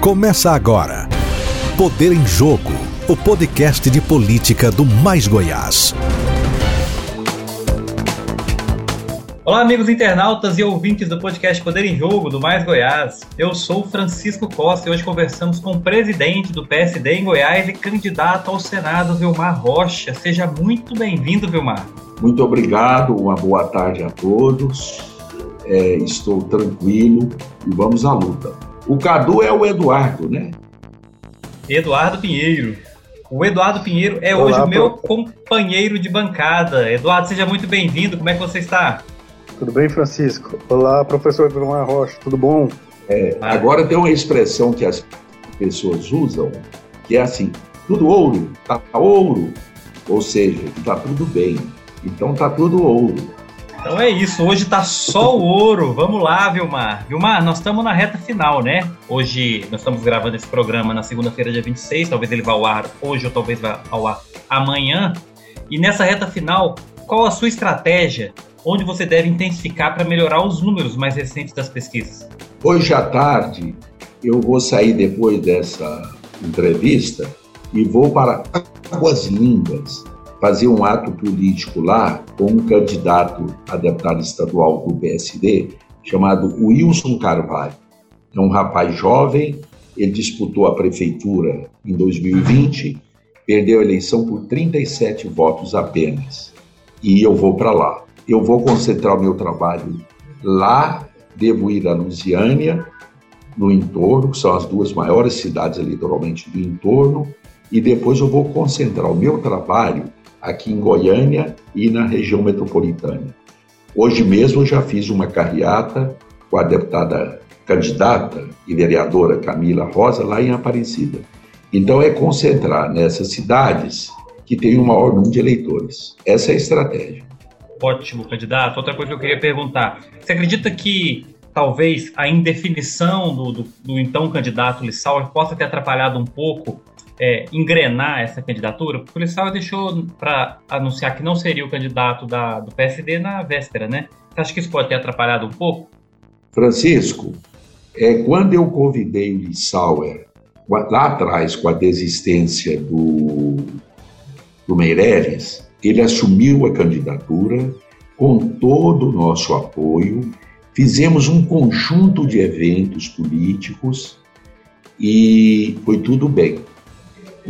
Começa agora. Poder em Jogo, o podcast de política do Mais Goiás. Olá, amigos internautas e ouvintes do podcast Poder em Jogo do Mais Goiás. Eu sou Francisco Costa e hoje conversamos com o presidente do PSD em Goiás e candidato ao Senado, Vilmar Rocha. Seja muito bem-vindo, Vilmar. Muito obrigado, uma boa tarde a todos. É, estou tranquilo e vamos à luta. O Cadu é o Eduardo, né? Eduardo Pinheiro. O Eduardo Pinheiro é Olá, hoje o meu companheiro de bancada. Eduardo, seja muito bem-vindo. Como é que você está? Tudo bem, Francisco? Olá, professor Vilmar Rocha, tudo bom? É, agora tem uma expressão que as pessoas usam, que é assim, tudo ouro, tá ouro, ou seja, tá tudo bem. Então tá tudo ouro. Então é isso, hoje tá só o ouro. Vamos lá, Vilmar. Vilmar, nós estamos na reta final, né? Hoje nós estamos gravando esse programa na segunda-feira, dia 26. Talvez ele vá ao ar hoje ou talvez vá ao ar amanhã. E nessa reta final, qual a sua estratégia? Onde você deve intensificar para melhorar os números mais recentes das pesquisas? Hoje à tarde, eu vou sair depois dessa entrevista e vou para Águas Lindas, fazer um ato político lá com um candidato a deputado estadual do PSD chamado Wilson Carvalho. É um rapaz jovem, ele disputou a prefeitura em 2020, perdeu a eleição por 37 votos apenas. E eu vou para lá. Eu vou concentrar o meu trabalho lá, devo ir a Lusiânia, no entorno, que são as duas maiores cidades eleitoralmente do entorno, e depois eu vou concentrar o meu trabalho aqui em Goiânia e na região metropolitana. Hoje mesmo já fiz uma carreata com a deputada candidata e vereadora Camila Rosa lá em Aparecida. Então é concentrar nessas cidades que têm o maior número de eleitores. Essa é a estratégia. Ótimo, candidato. Outra coisa que eu queria perguntar: você acredita que talvez a indefinição do, do, do então candidato Lissauer possa ter atrapalhado um pouco é, engrenar essa candidatura, o policial deixou para anunciar que não seria o candidato da, do PSD na véspera, né? Você acha que isso pode ter atrapalhado um pouco? Francisco, é, quando eu convidei o Lissauer lá atrás com a desistência do, do Meireles, ele assumiu a candidatura com todo o nosso apoio, fizemos um conjunto de eventos políticos e foi tudo bem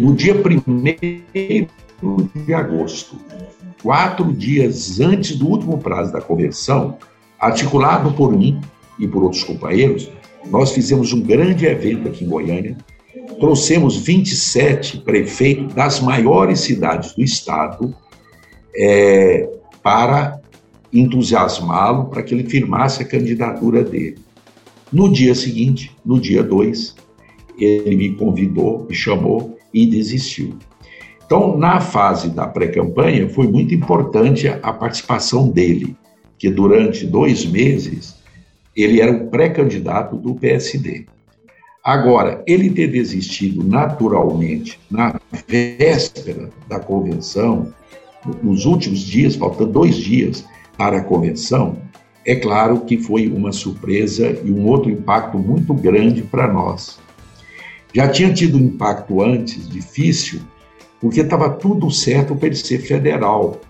no dia 1 de agosto, quatro dias antes do último prazo da convenção, articulado por mim e por outros companheiros, nós fizemos um grande evento aqui em Goiânia, trouxemos 27 prefeitos das maiores cidades do estado é, para entusiasmá-lo para que ele firmasse a candidatura dele. No dia seguinte, no dia 2, ele me convidou, me chamou e desistiu. Então, na fase da pré-campanha, foi muito importante a participação dele, que durante dois meses ele era o pré-candidato do PSD. Agora, ele ter desistido naturalmente na véspera da convenção, nos últimos dias, faltando dois dias para a convenção, é claro que foi uma surpresa e um outro impacto muito grande para nós. Já tinha tido um impacto antes, difícil, porque estava tudo certo para ele ser federal.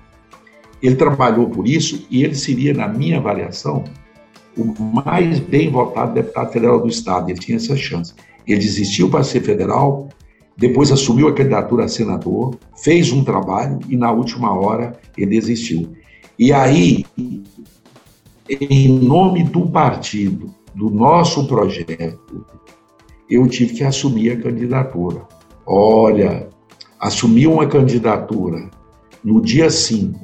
Ele trabalhou por isso e ele seria, na minha avaliação, o mais bem votado deputado federal do Estado. Ele tinha essa chance. Ele desistiu para ser federal, depois assumiu a candidatura a senador, fez um trabalho e, na última hora, ele desistiu. E aí, em nome do partido, do nosso projeto, eu tive que assumir a candidatura. Olha, assumir uma candidatura no dia 5,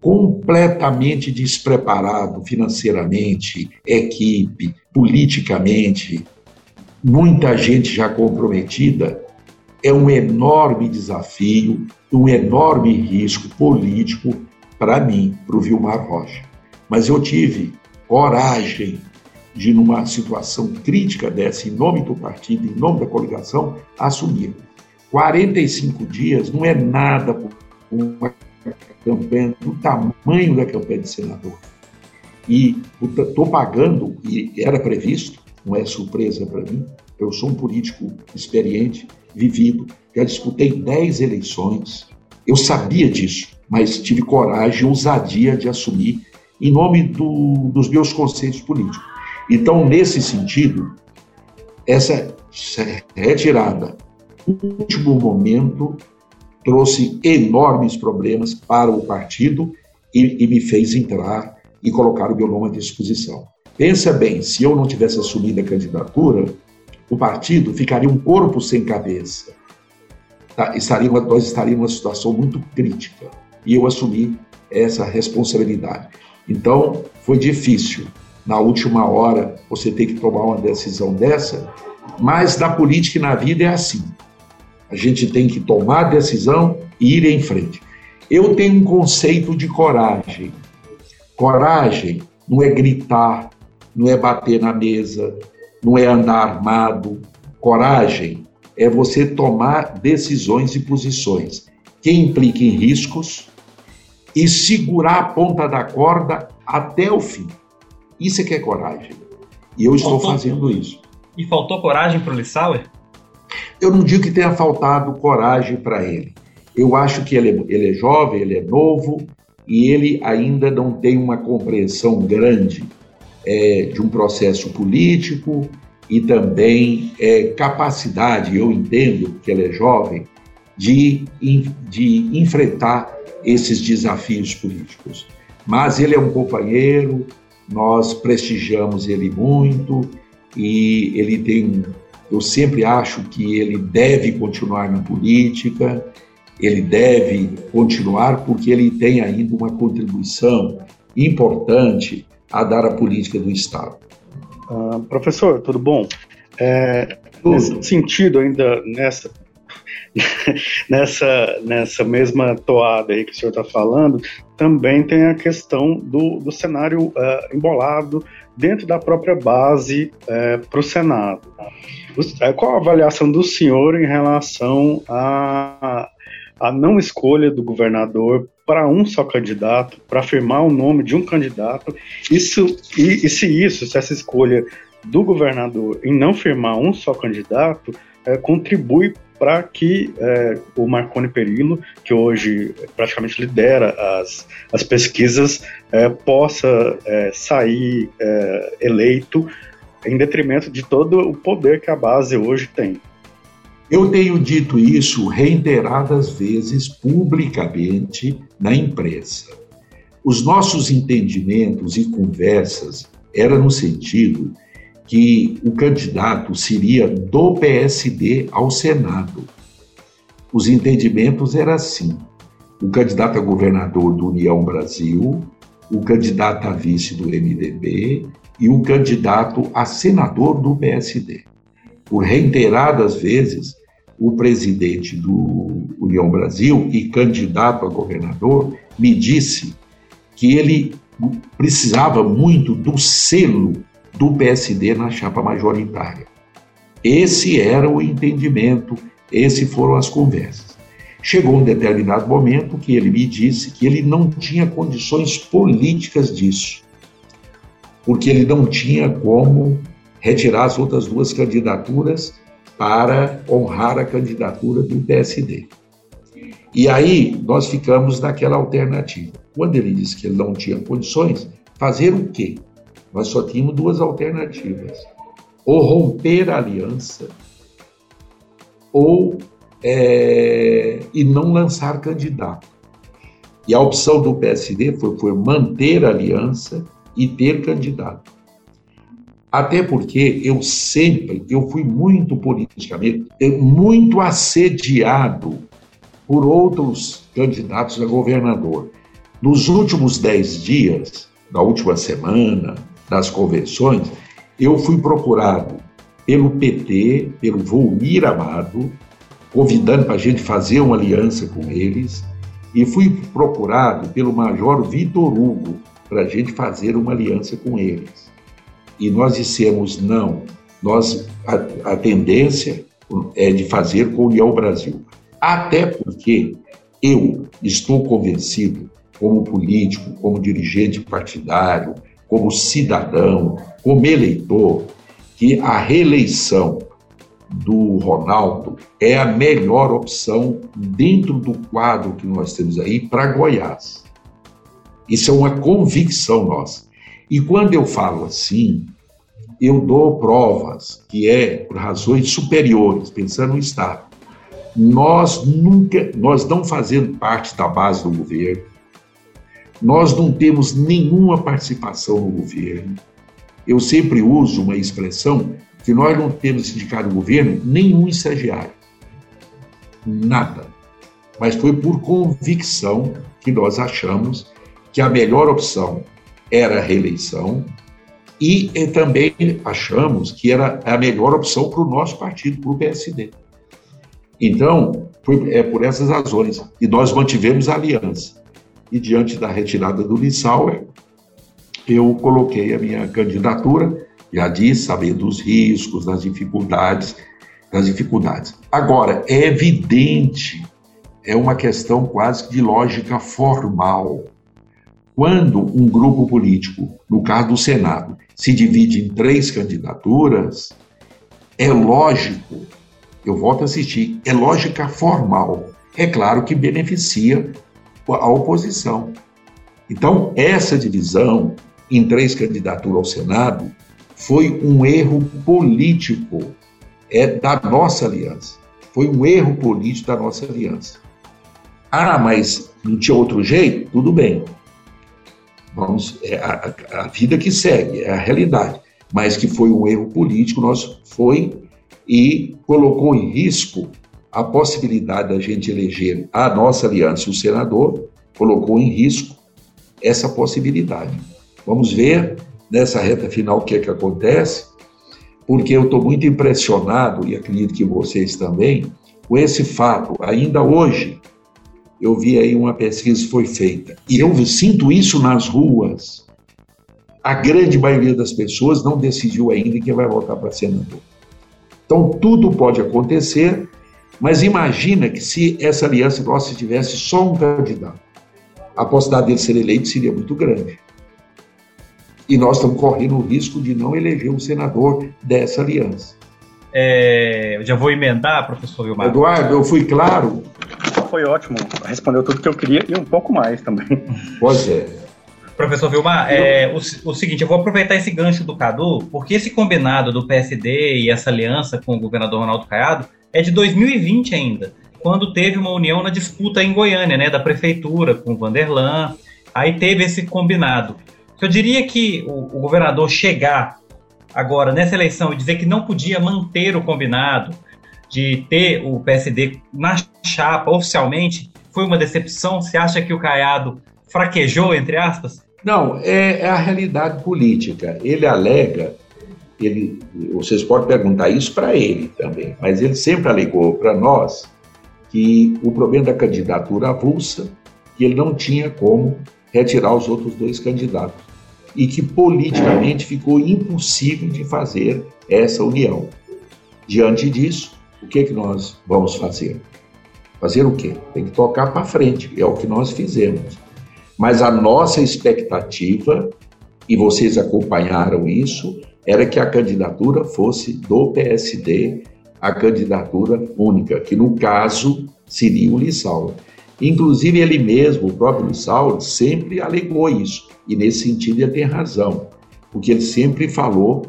completamente despreparado financeiramente, equipe, politicamente, muita gente já comprometida, é um enorme desafio, um enorme risco político para mim, para o Vilmar Rocha. Mas eu tive coragem, de, numa situação crítica dessa, em nome do partido, em nome da coligação, assumir. 45 dias não é nada para uma campanha do tamanho da campanha de senador. E estou pagando, e era previsto, não é surpresa para mim, eu sou um político experiente, vivido, já disputei 10 eleições, eu sabia disso, mas tive coragem e ousadia de assumir em nome do, dos meus conceitos políticos. Então, nesse sentido, essa retirada, no último momento, trouxe enormes problemas para o partido e, e me fez entrar e colocar o meu nome à disposição. Pensa bem, se eu não tivesse assumido a candidatura, o partido ficaria um corpo sem cabeça. Tá? Estaria, nós estaríamos numa situação muito crítica. E eu assumi essa responsabilidade. Então, foi difícil. Na última hora, você tem que tomar uma decisão dessa, mas na política e na vida é assim. A gente tem que tomar decisão e ir em frente. Eu tenho um conceito de coragem. Coragem não é gritar, não é bater na mesa, não é andar armado. Coragem é você tomar decisões e posições que impliquem riscos e segurar a ponta da corda até o fim. Isso é que é coragem. E eu estou faltou, fazendo isso. E faltou coragem para o Lissauer? Eu não digo que tenha faltado coragem para ele. Eu acho que ele é, ele é jovem, ele é novo e ele ainda não tem uma compreensão grande é, de um processo político e também é, capacidade, eu entendo que ele é jovem, de, de enfrentar esses desafios políticos. Mas ele é um companheiro, nós prestigiamos ele muito e ele tem eu sempre acho que ele deve continuar na política, ele deve continuar porque ele tem ainda uma contribuição importante a dar à política do Estado. Uh, professor, tudo bom? É. Nesse sentido, ainda nessa, nessa, nessa mesma toada aí que o senhor está falando, também tem a questão do, do cenário uh, embolado dentro da própria base uh, é, para o Senado. É, qual a avaliação do senhor em relação à, à não escolha do governador para um só candidato, para afirmar o nome de um candidato? Isso, e, e se isso, se essa escolha do governador em não firmar um só candidato, é, contribui para que é, o Marconi Perillo, que hoje praticamente lidera as, as pesquisas, é, possa é, sair é, eleito em detrimento de todo o poder que a base hoje tem. Eu tenho dito isso reiteradas vezes publicamente na imprensa. Os nossos entendimentos e conversas eram no sentido que o candidato seria do PSD ao Senado. Os entendimentos eram assim: o candidato a governador do União Brasil, o candidato a vice do MDB e o candidato a senador do PSD. Por reiteradas vezes, o presidente do União Brasil e candidato a governador me disse que ele precisava muito do selo do PSD na chapa majoritária. Esse era o entendimento, esses foram as conversas. Chegou um determinado momento que ele me disse que ele não tinha condições políticas disso porque ele não tinha como retirar as outras duas candidaturas para honrar a candidatura do PSD. E aí nós ficamos naquela alternativa. Quando ele disse que ele não tinha condições, fazer o quê? Nós só tínhamos duas alternativas: ou romper a aliança, ou é, e não lançar candidato. E a opção do PSD foi, foi manter a aliança e ter candidato. Até porque eu sempre, eu fui muito politicamente, muito assediado por outros candidatos a governador. Nos últimos dez dias, da última semana, das convenções, eu fui procurado pelo PT, pelo Volmir Amado, convidando para a gente fazer uma aliança com eles, e fui procurado pelo Major Vitor Hugo, para a gente fazer uma aliança com eles. E nós dissemos não, nós a, a tendência é de fazer com o União Brasil. Até porque eu estou convencido, como político, como dirigente partidário, como cidadão, como eleitor, que a reeleição do Ronaldo é a melhor opção dentro do quadro que nós temos aí para Goiás. Isso é uma convicção nossa. E quando eu falo assim, eu dou provas que é por razões superiores, pensando no Estado. Nós nunca, nós não fazendo parte da base do governo, nós não temos nenhuma participação no governo. Eu sempre uso uma expressão que nós não temos indicado no governo nenhum estagiário. Nada. Mas foi por convicção que nós achamos que a melhor opção era a reeleição e, e também achamos que era a melhor opção para o nosso partido, para o PSD. Então, foi, é por essas razões. E nós mantivemos a aliança. E diante da retirada do Lissauer, eu coloquei a minha candidatura, já disse, sabendo dos riscos, das dificuldades, das dificuldades. Agora, é evidente, é uma questão quase de lógica formal. Quando um grupo político, no caso do Senado, se divide em três candidaturas, é lógico, eu volto a assistir, é lógica formal. É claro que beneficia a oposição. Então, essa divisão em três candidaturas ao Senado foi um erro político é da nossa aliança. Foi um erro político da nossa aliança. Ah, mas não tinha outro jeito? Tudo bem. Vamos, é a, a, vida que segue, é a realidade. Mas que foi um erro político, nós foi e colocou em risco a possibilidade da gente eleger a nossa aliança, o senador, colocou em risco essa possibilidade. Vamos ver nessa reta final o que é que acontece, porque eu estou muito impressionado, e acredito que vocês também, com esse fato. Ainda hoje, eu vi aí uma pesquisa que foi feita. E eu sinto isso nas ruas. A grande maioria das pessoas não decidiu ainda quem vai votar para senador. Então, tudo pode acontecer, mas imagina que se essa aliança nossa tivesse só um candidato, a possibilidade dele ser eleito seria muito grande. E nós estamos correndo o risco de não eleger um senador dessa aliança. É, eu já vou emendar, professor Vilmar. Eduardo, eu fui claro foi ótimo. Respondeu tudo que eu queria e um pouco mais também. Pois é. Professor Vilmar, é, o, o, seguinte, eu vou aproveitar esse gancho do Cadu, porque esse combinado do PSD e essa aliança com o governador Ronaldo Caiado é de 2020 ainda, quando teve uma união na disputa em Goiânia, né, da prefeitura com o Vanderlan, aí teve esse combinado. Eu diria que o, o governador chegar agora nessa eleição e dizer que não podia manter o combinado, de ter o PSD na chapa oficialmente foi uma decepção? Você acha que o Caiado fraquejou, entre aspas? Não, é, é a realidade política. Ele alega, ele, vocês podem perguntar isso para ele também, mas ele sempre alegou para nós que o problema da candidatura avulsa, que ele não tinha como retirar os outros dois candidatos e que politicamente ficou impossível de fazer essa união. Diante disso, o que, que nós vamos fazer? Fazer o quê? Tem que tocar para frente, é o que nós fizemos. Mas a nossa expectativa, e vocês acompanharam isso, era que a candidatura fosse do PSD, a candidatura única, que no caso seria o Lissauer. Inclusive, ele mesmo, o próprio Lissauer, sempre alegou isso, e nesse sentido ele tem razão, porque ele sempre falou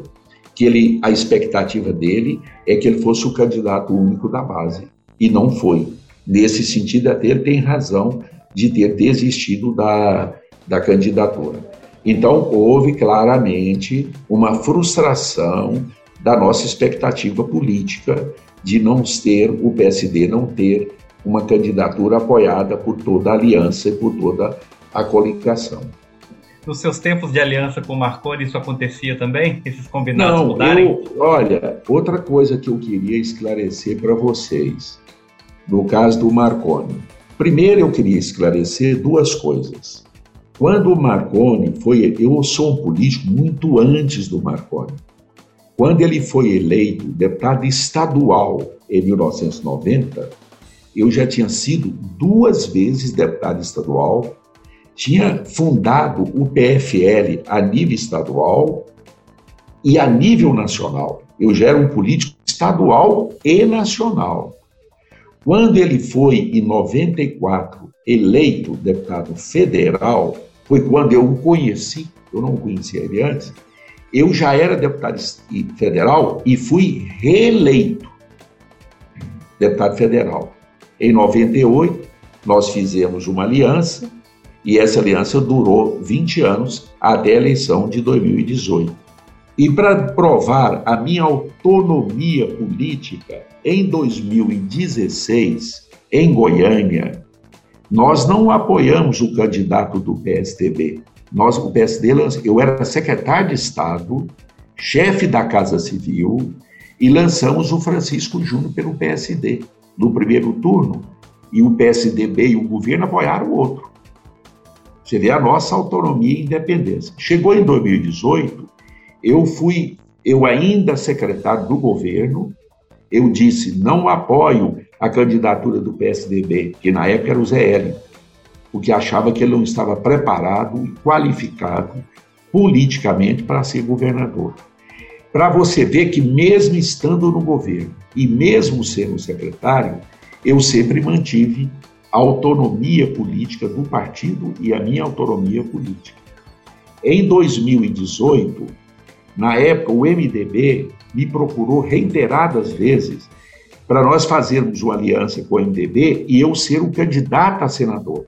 que ele, a expectativa dele é que ele fosse o candidato único da base, e não foi. Nesse sentido, até ele tem razão de ter desistido da, da candidatura. Então, houve claramente uma frustração da nossa expectativa política de não ter, o PSD não ter uma candidatura apoiada por toda a aliança e por toda a coligação nos seus tempos de aliança com o Marconi isso acontecia também? Esses combinados Não, mudarem? Eu, olha, outra coisa que eu queria esclarecer para vocês, no caso do Marconi. Primeiro eu queria esclarecer duas coisas. Quando o Marconi foi, eu sou um político muito antes do Marconi. Quando ele foi eleito deputado estadual em 1990, eu já tinha sido duas vezes deputado estadual tinha fundado o PFL a nível estadual e a nível nacional. Eu já era um político estadual e nacional. Quando ele foi, em 94, eleito deputado federal, foi quando eu o conheci, eu não conhecia ele antes, eu já era deputado federal e fui reeleito deputado federal. Em 98, nós fizemos uma aliança e essa aliança durou 20 anos até a eleição de 2018. E para provar a minha autonomia política, em 2016, em Goiânia, nós não apoiamos o candidato do PSDB. Nós, o PSD, eu era secretário de Estado, chefe da Casa Civil, e lançamos o Francisco Júnior pelo PSD no primeiro turno, e o PSDB e o governo apoiaram o outro. Você vê a nossa autonomia e independência. Chegou em 2018, eu fui, eu ainda secretário do governo, eu disse, não apoio a candidatura do PSDB, que na época era o Zé Hélio, porque achava que ele não estava preparado e qualificado politicamente para ser governador. Para você ver que mesmo estando no governo e mesmo sendo secretário, eu sempre mantive a autonomia política do partido e a minha autonomia política. Em 2018, na época, o MDB me procurou reiteradas vezes para nós fazermos uma aliança com o MDB e eu ser o candidato a senador.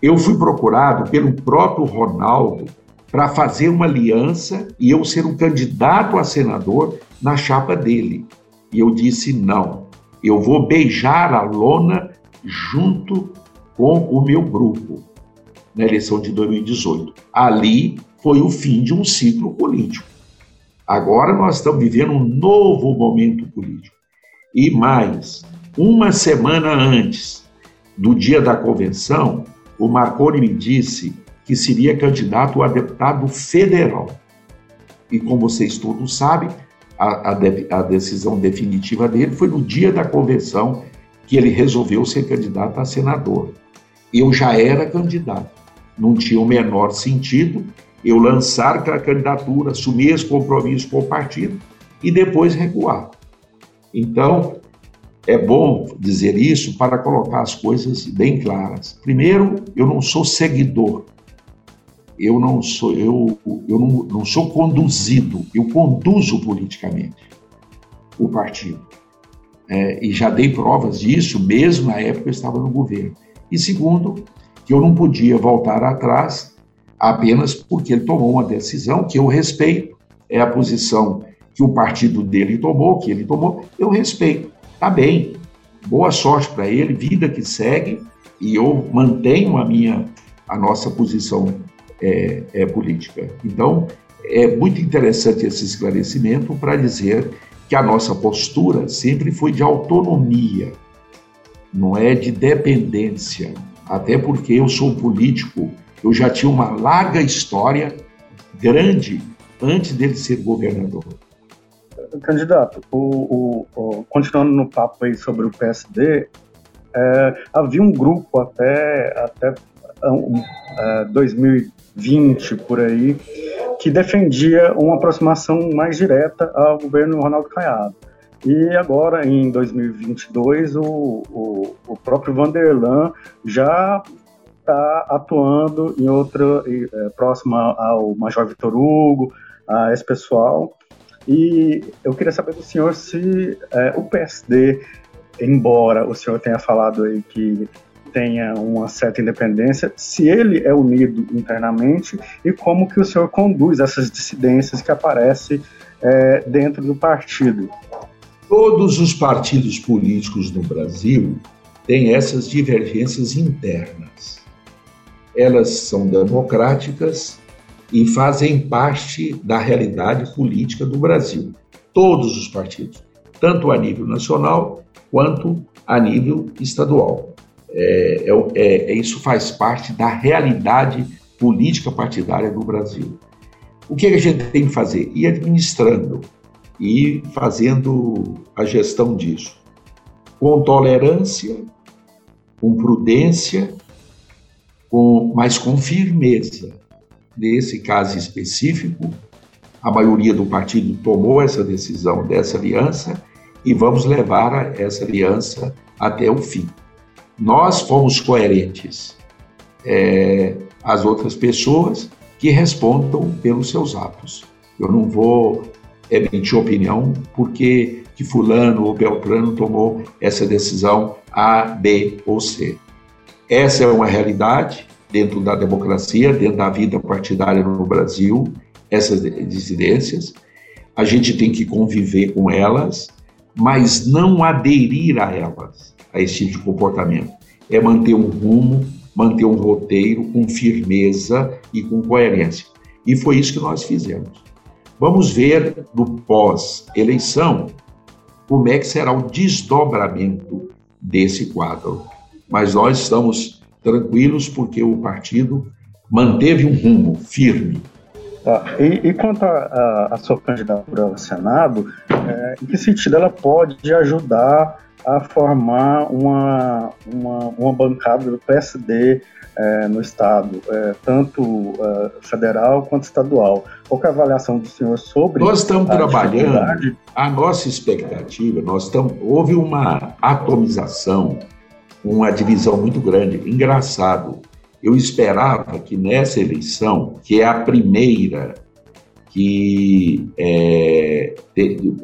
Eu fui procurado pelo próprio Ronaldo para fazer uma aliança e eu ser o candidato a senador na chapa dele. E eu disse não. Eu vou beijar a lona junto com o meu grupo na eleição de 2018. Ali foi o fim de um ciclo político. Agora nós estamos vivendo um novo momento político. E mais, uma semana antes do dia da convenção, o Marconi me disse que seria candidato a deputado federal. E como vocês todos sabem, a, a, de, a decisão definitiva dele foi no dia da convenção que ele resolveu ser candidato a senador. Eu já era candidato, não tinha o menor sentido eu lançar a candidatura, assumir esse compromisso com o partido e depois recuar. Então, é bom dizer isso para colocar as coisas bem claras. Primeiro, eu não sou seguidor. Eu não sou eu, eu não, não sou conduzido, eu conduzo politicamente o partido. É, e já dei provas disso, mesmo na época eu estava no governo. E segundo, que eu não podia voltar atrás apenas porque ele tomou uma decisão que eu respeito, é a posição que o partido dele tomou, que ele tomou, eu respeito. Tá bem, boa sorte para ele, vida que segue, e eu mantenho a minha, a nossa posição é, é política. Então, é muito interessante esse esclarecimento para dizer que a nossa postura sempre foi de autonomia, não é de dependência. Até porque eu sou político, eu já tinha uma larga história grande antes dele ser governador. Candidato, o, o, o, continuando no papo aí sobre o PSD, é, havia um grupo até, até um, é, 2020 por aí que defendia uma aproximação mais direta ao governo Ronaldo Caiado. E agora, em 2022, o, o, o próprio Vanderlan já está atuando em outra, é, próxima ao Major Vitor Hugo, a esse pessoal. E eu queria saber do senhor se é, o PSD, embora o senhor tenha falado aí que tenha uma certa independência, se ele é unido internamente e como que o senhor conduz essas dissidências que aparecem é, dentro do partido. Todos os partidos políticos no Brasil têm essas divergências internas. Elas são democráticas e fazem parte da realidade política do Brasil. Todos os partidos, tanto a nível nacional quanto a nível estadual. É, é, é, isso faz parte da realidade política partidária do Brasil. O que a gente tem que fazer? Ir administrando e fazendo a gestão disso. Com tolerância, com prudência, com, mas com firmeza. Nesse caso específico, a maioria do partido tomou essa decisão dessa aliança e vamos levar essa aliança até o fim. Nós fomos coerentes. É, as outras pessoas que respondam pelos seus atos. Eu não vou emitir opinião porque que fulano ou beltrano tomou essa decisão A, B ou C. Essa é uma realidade dentro da democracia, dentro da vida partidária no Brasil, essas dissidências. A gente tem que conviver com elas, mas não aderir a elas, a esse tipo de comportamento. É manter um rumo, manter um roteiro com firmeza e com coerência. E foi isso que nós fizemos. Vamos ver no pós-eleição como é que será o desdobramento desse quadro. Mas nós estamos tranquilos porque o partido manteve um rumo firme. Tá. E, e, quanto à sua candidatura ao Senado, é, em que sentido ela pode ajudar a formar uma, uma, uma bancada do PSD é, no Estado, é, tanto é, federal quanto estadual. Qual é a avaliação do senhor sobre Nós estamos trabalhando, a nossa expectativa, nós estamos, houve uma atomização, uma divisão muito grande. Engraçado, eu esperava que nessa eleição, que é a primeira que é,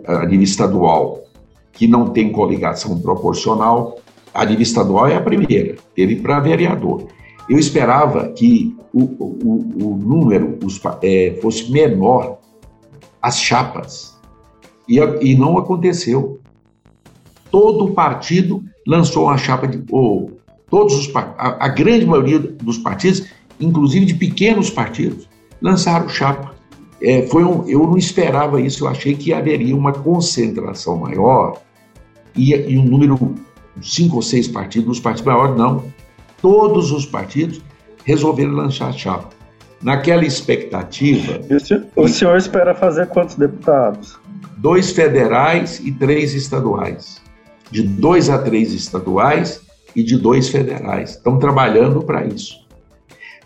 a nível estadual, que não tem coligação proporcional, a nível estadual é a primeira, teve para vereador. Eu esperava que o, o, o número os, é, fosse menor, as chapas, e, e não aconteceu. Todo partido lançou uma chapa de. Ou, todos os, a, a grande maioria dos partidos, inclusive de pequenos partidos, lançaram chapa. É, foi um, eu não esperava isso, eu achei que haveria uma concentração maior e, e um número, cinco ou seis partidos, os partidos maiores não todos os partidos resolveram lançar a chapa. Naquela expectativa. O senhor, o senhor espera fazer quantos deputados? Dois federais e três estaduais. De dois a três estaduais e de dois federais. Estão trabalhando para isso.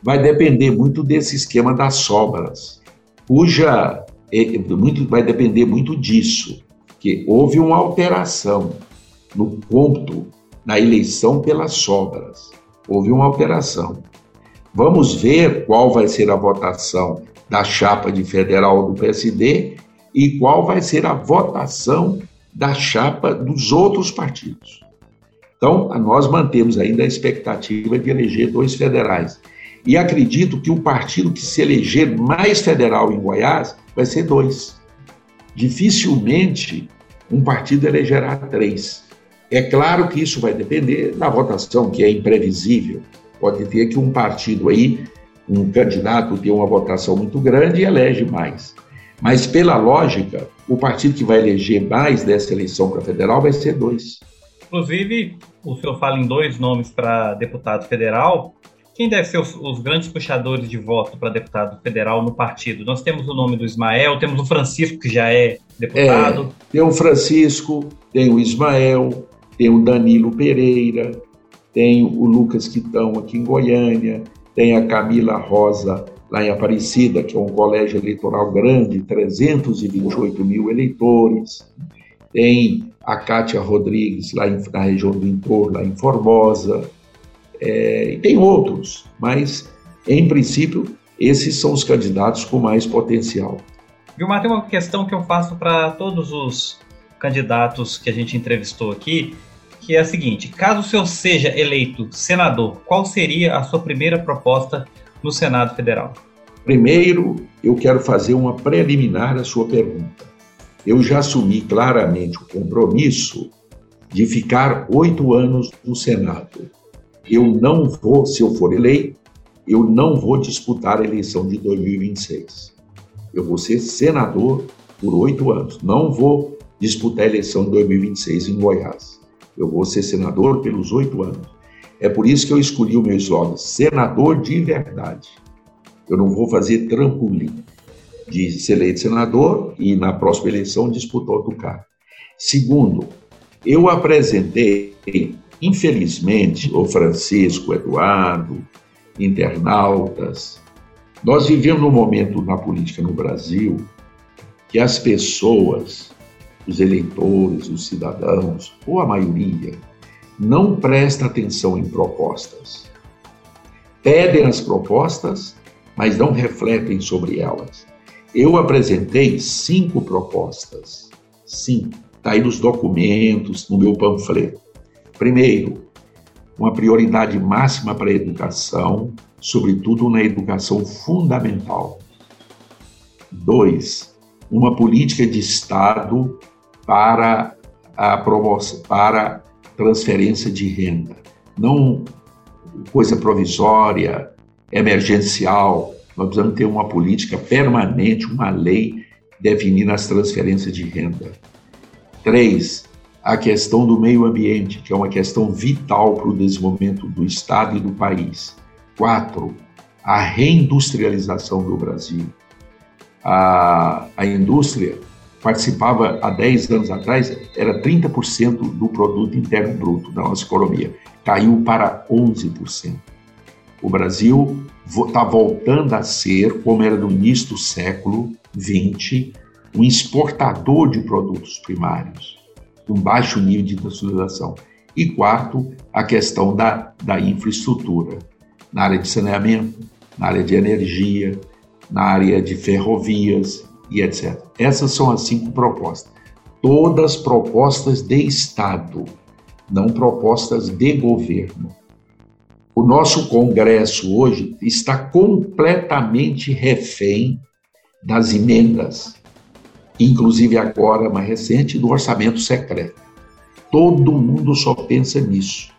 Vai depender muito desse esquema das sobras, cuja é, muito, vai depender muito disso, que houve uma alteração no ponto na eleição pelas sobras houve uma alteração. Vamos ver qual vai ser a votação da chapa de federal do PSD e qual vai ser a votação da chapa dos outros partidos. Então, nós mantemos ainda a expectativa de eleger dois federais. E acredito que o partido que se eleger mais federal em Goiás vai ser dois. Dificilmente um partido elegerá três. É claro que isso vai depender da votação, que é imprevisível. Pode ter que um partido aí, um candidato, ter uma votação muito grande e elege mais. Mas, pela lógica, o partido que vai eleger mais dessa eleição para federal vai ser dois. Inclusive, o senhor fala em dois nomes para deputado federal. Quem deve ser os, os grandes puxadores de voto para deputado federal no partido? Nós temos o nome do Ismael, temos o Francisco, que já é deputado. É, tem o Francisco, tem o Ismael, tem o Danilo Pereira, tem o Lucas Quitão aqui em Goiânia, tem a Camila Rosa lá em Aparecida, que é um colégio eleitoral grande, 328 mil eleitores, tem a Kátia Rodrigues lá em, na região do entorno, lá em Formosa, é, e tem outros, mas em princípio esses são os candidatos com mais potencial. Vilmar, tem uma questão que eu faço para todos os candidatos que a gente entrevistou aqui, que é a seguinte: caso o senhor seja eleito senador, qual seria a sua primeira proposta no Senado Federal? Primeiro, eu quero fazer uma preliminar à sua pergunta. Eu já assumi claramente o compromisso de ficar oito anos no Senado. Eu não vou, se eu for eleito, eu não vou disputar a eleição de 2026. Eu vou ser senador por oito anos. Não vou disputar a eleição de 2026 em Goiás. Eu vou ser senador pelos oito anos. É por isso que eu escolhi o meu slogan, senador de verdade. Eu não vou fazer trampolim de ser eleito senador e na próxima eleição disputar outro cargo. Segundo, eu apresentei, infelizmente, o Francisco, Eduardo, internautas, nós vivemos um momento na política no Brasil que as pessoas os eleitores, os cidadãos, ou a maioria, não presta atenção em propostas. Pedem as propostas, mas não refletem sobre elas. Eu apresentei cinco propostas. Cinco. Está aí nos documentos, no meu panfleto. Primeiro, uma prioridade máxima para a educação, sobretudo na educação fundamental. Dois, uma política de Estado para a promoção, para transferência de renda, não coisa provisória, emergencial. Nós precisamos ter uma política permanente, uma lei definindo as transferências de renda. Três, a questão do meio ambiente, que é uma questão vital para o desenvolvimento do Estado e do país. Quatro, a reindustrialização do Brasil. A, a indústria participava há 10 anos atrás, era 30% do produto interno bruto da nossa economia. Caiu para 11%. O Brasil está voltando a ser, como era no início do século XX, um exportador de produtos primários, com baixo nível de industrialização. E quarto, a questão da, da infraestrutura, na área de saneamento, na área de energia, na área de ferrovias, e etc. Essas são as cinco propostas. Todas propostas de Estado, não propostas de governo. O nosso Congresso hoje está completamente refém das emendas, inclusive agora, mais recente, do orçamento secreto. Todo mundo só pensa nisso.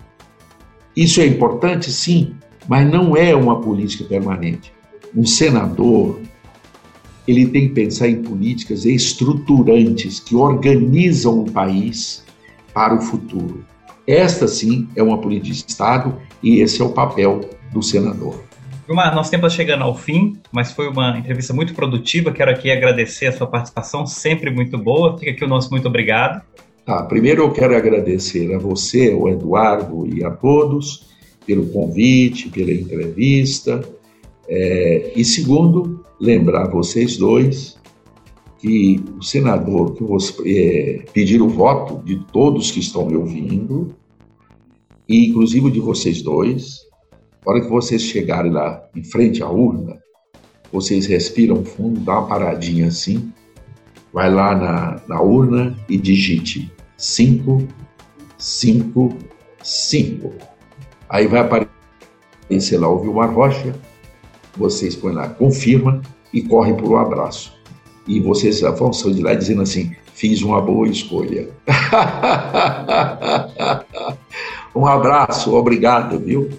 Isso é importante, sim, mas não é uma política permanente. Um senador, ele tem que pensar em políticas estruturantes que organizam o país para o futuro. Esta, sim, é uma política de Estado e esse é o papel do senador. Gilmar, nosso tempo está chegando ao fim, mas foi uma entrevista muito produtiva. Quero aqui agradecer a sua participação, sempre muito boa. Fica aqui o nosso muito obrigado. Tá, primeiro eu quero agradecer a você, o Eduardo e a todos pelo convite, pela entrevista. É, e segundo, lembrar vocês dois que o senador que é, pedir o voto de todos que estão me ouvindo, e inclusive de vocês dois, na hora que vocês chegarem lá em frente à urna, vocês respiram fundo, dá uma paradinha assim, vai lá na, na urna e digite 5, 5, 5. Aí vai aparecer lá o Vilmar Rocha, vocês põem lá, confirma e correm por um abraço. E vocês vão sair de lá dizendo assim: fiz uma boa escolha. um abraço, obrigado, viu?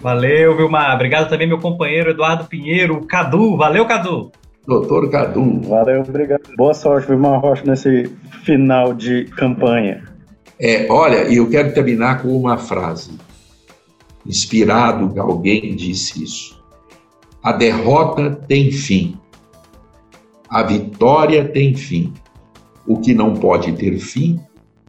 Valeu, Vilmar. Obrigado também, meu companheiro Eduardo Pinheiro, o Cadu. Valeu, Cadu. Doutor Cadu. Valeu, obrigado. Boa sorte, Vilmar Rocha, nesse final de campanha. É, olha, e eu quero terminar com uma frase. Inspirado, alguém disse isso. A derrota tem fim. A vitória tem fim. O que não pode ter fim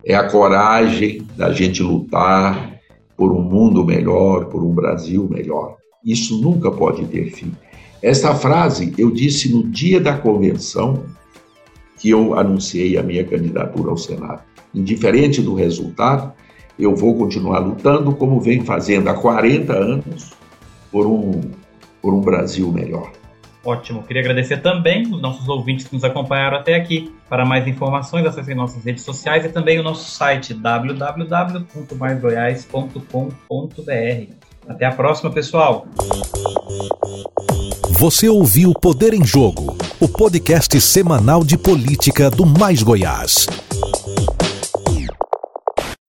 é a coragem da gente lutar por um mundo melhor, por um Brasil melhor. Isso nunca pode ter fim. Esta frase eu disse no dia da convenção que eu anunciei a minha candidatura ao Senado. Indiferente do resultado, eu vou continuar lutando como venho fazendo há 40 anos por um por um Brasil melhor. Ótimo. Queria agradecer também os nossos ouvintes que nos acompanharam até aqui. Para mais informações, acessem nossas redes sociais e também o nosso site www.maisgoiás.com.br. Até a próxima, pessoal. Você ouviu Poder em Jogo, o podcast semanal de política do Mais Goiás.